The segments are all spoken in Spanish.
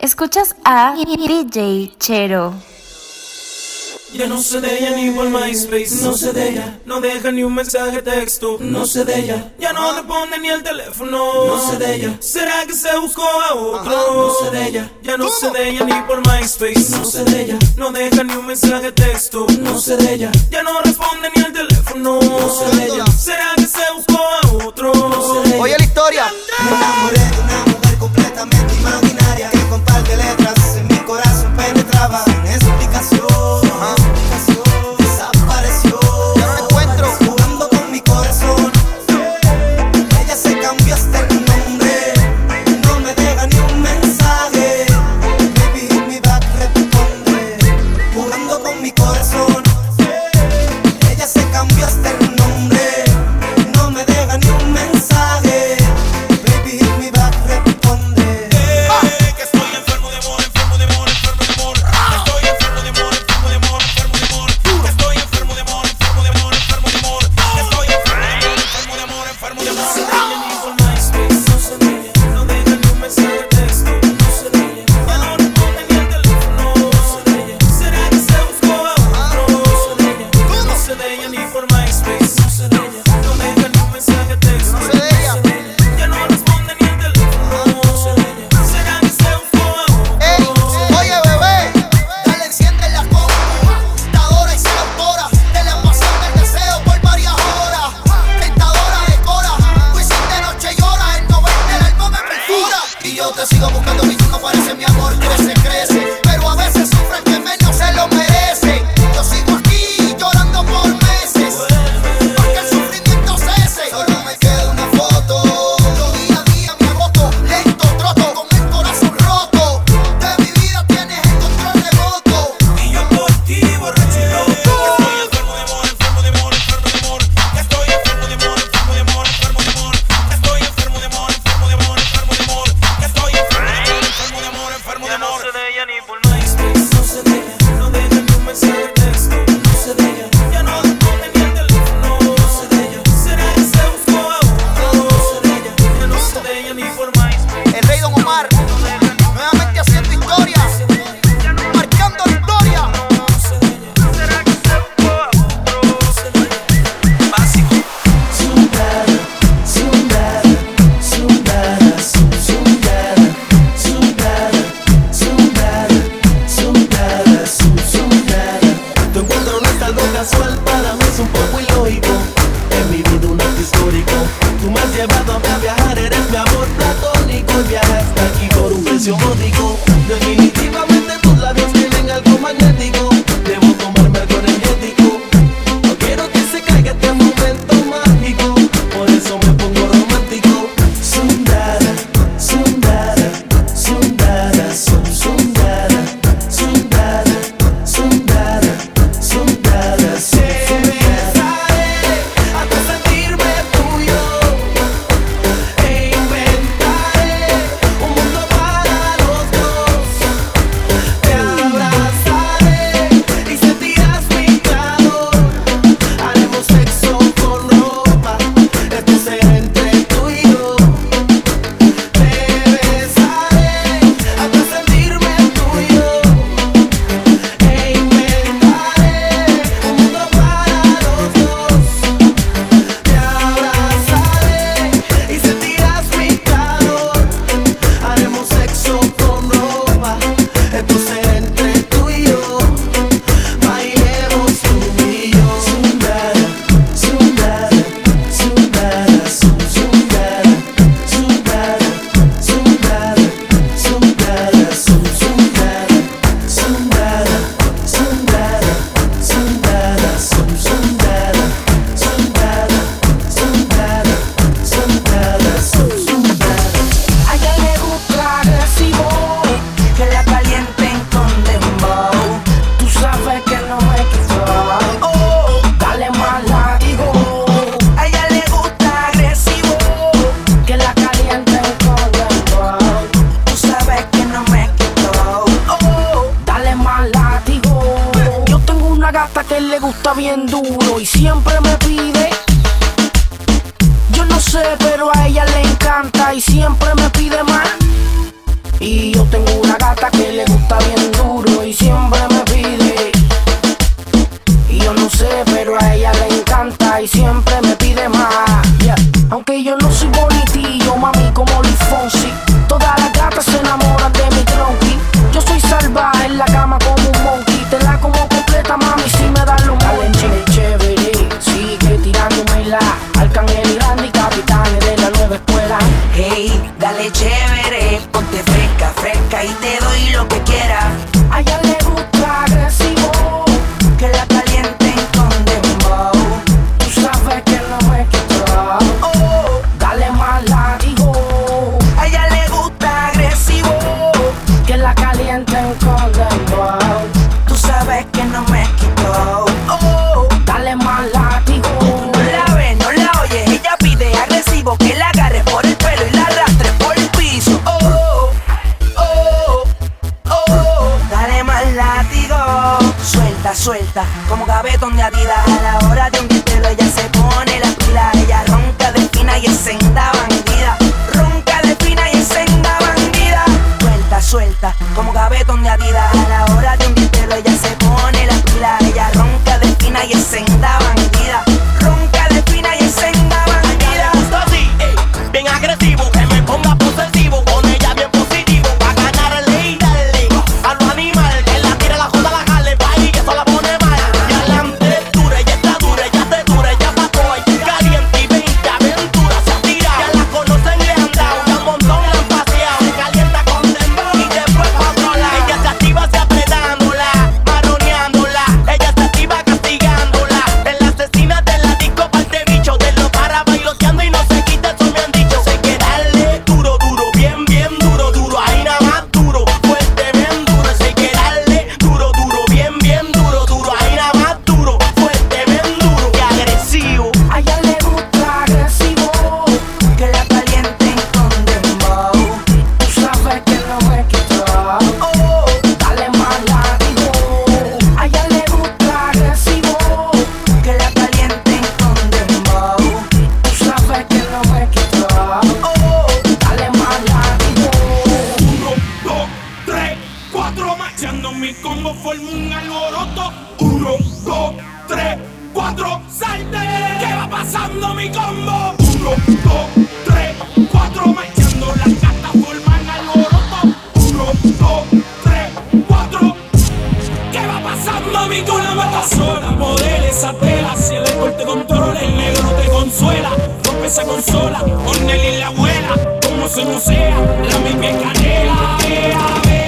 Escuchas a DJ Chero. Ya no sé de ella ni por MySpace, no sé de ella, no deja ni un mensaje texto, no sé de ella, ya no responde ni el teléfono, no sé de ella, será que se buscó a otro, no sé de ella, ya no ¿Cómo? sé de ella ni por MySpace, no sé de ella, no deja ni un mensaje texto, no sé de ella, ya no responde ni el teléfono, no sé de ella, será que se buscó a otro, no sé de ella. Oye la historia, me enamoré de una mujer completamente vacaciones. 年度。dale chévere, ponte fresca, fresca y te doy lo que quieras cabeza consola, con él y la abuela, como se musea, la misma canela.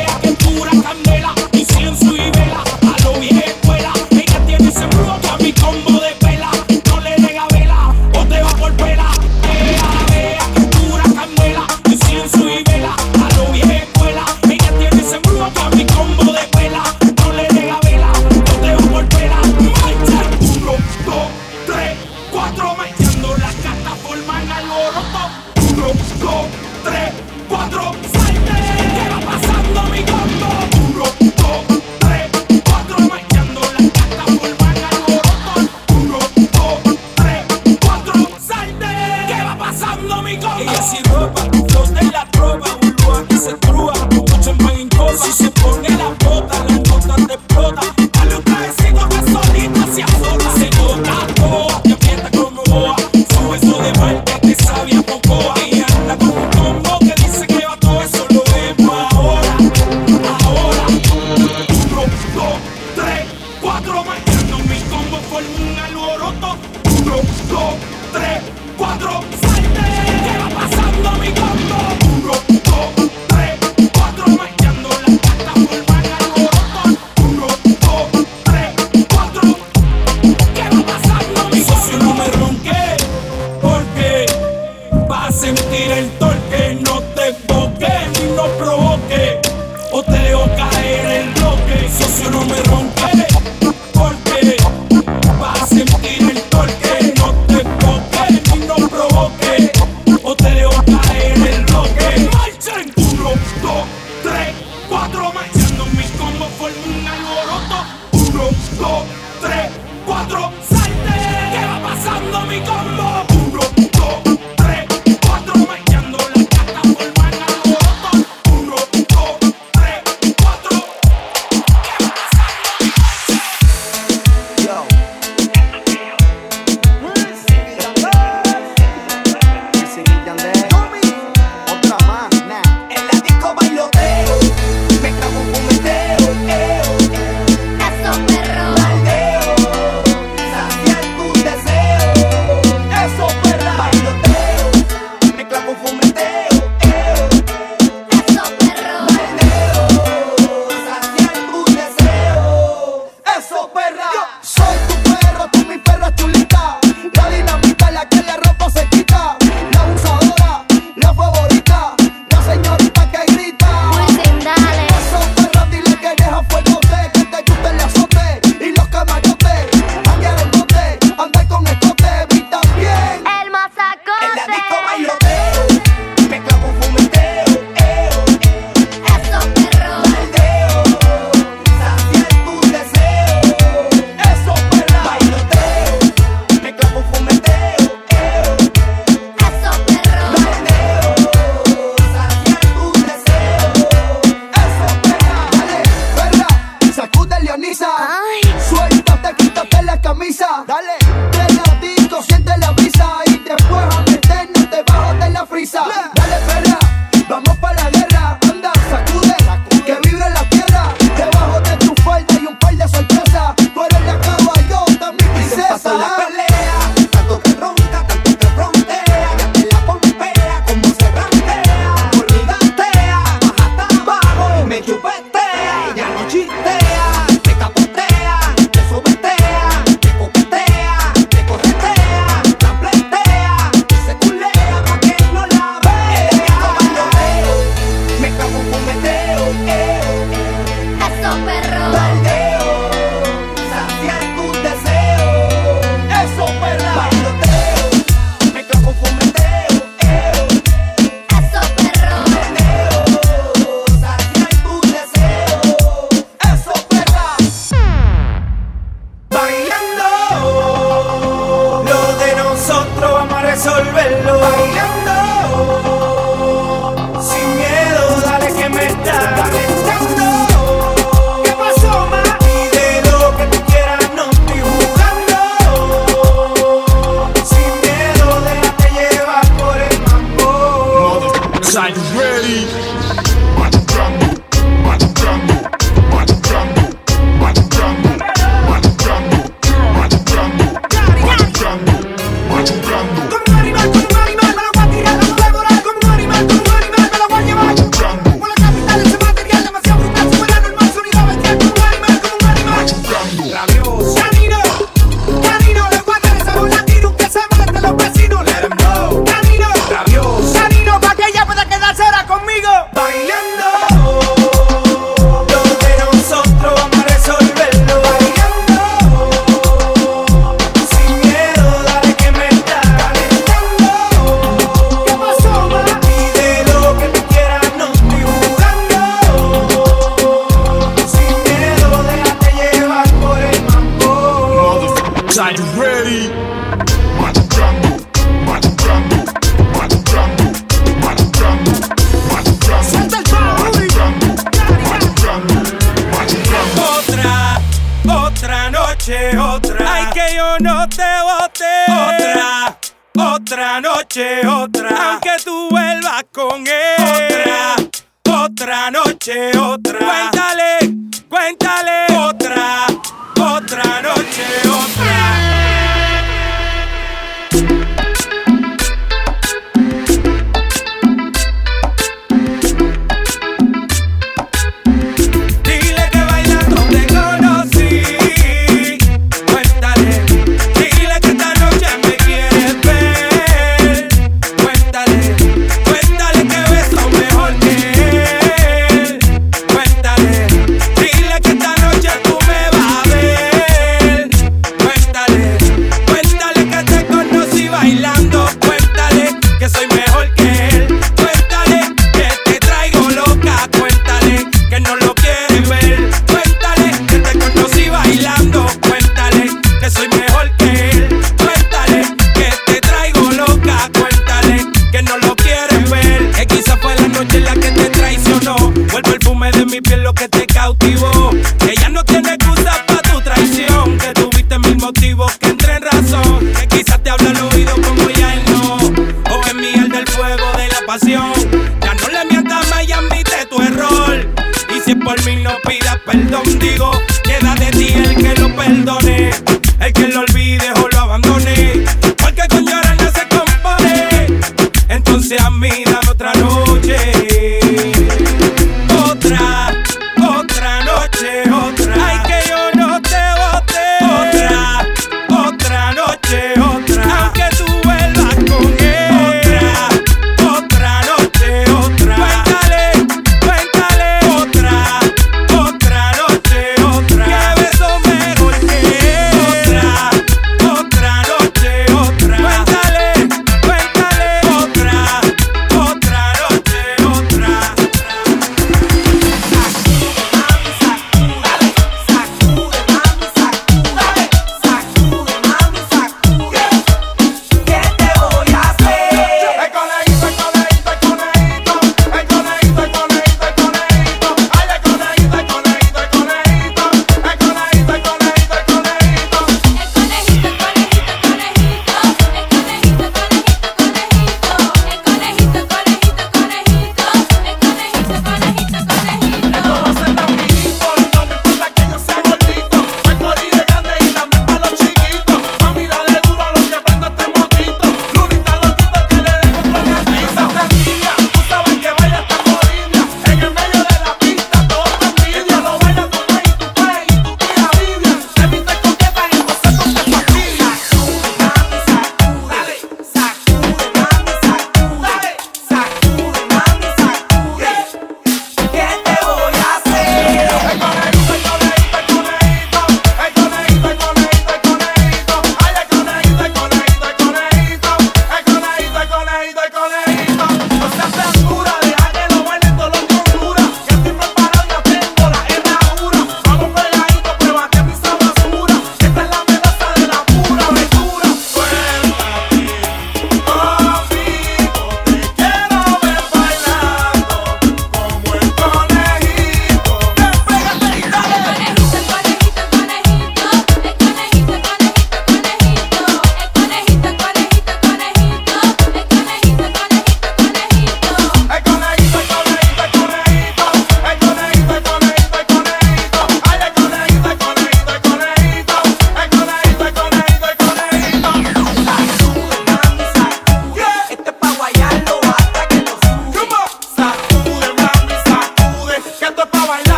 Noche, otra. Cuéntale.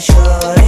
sure?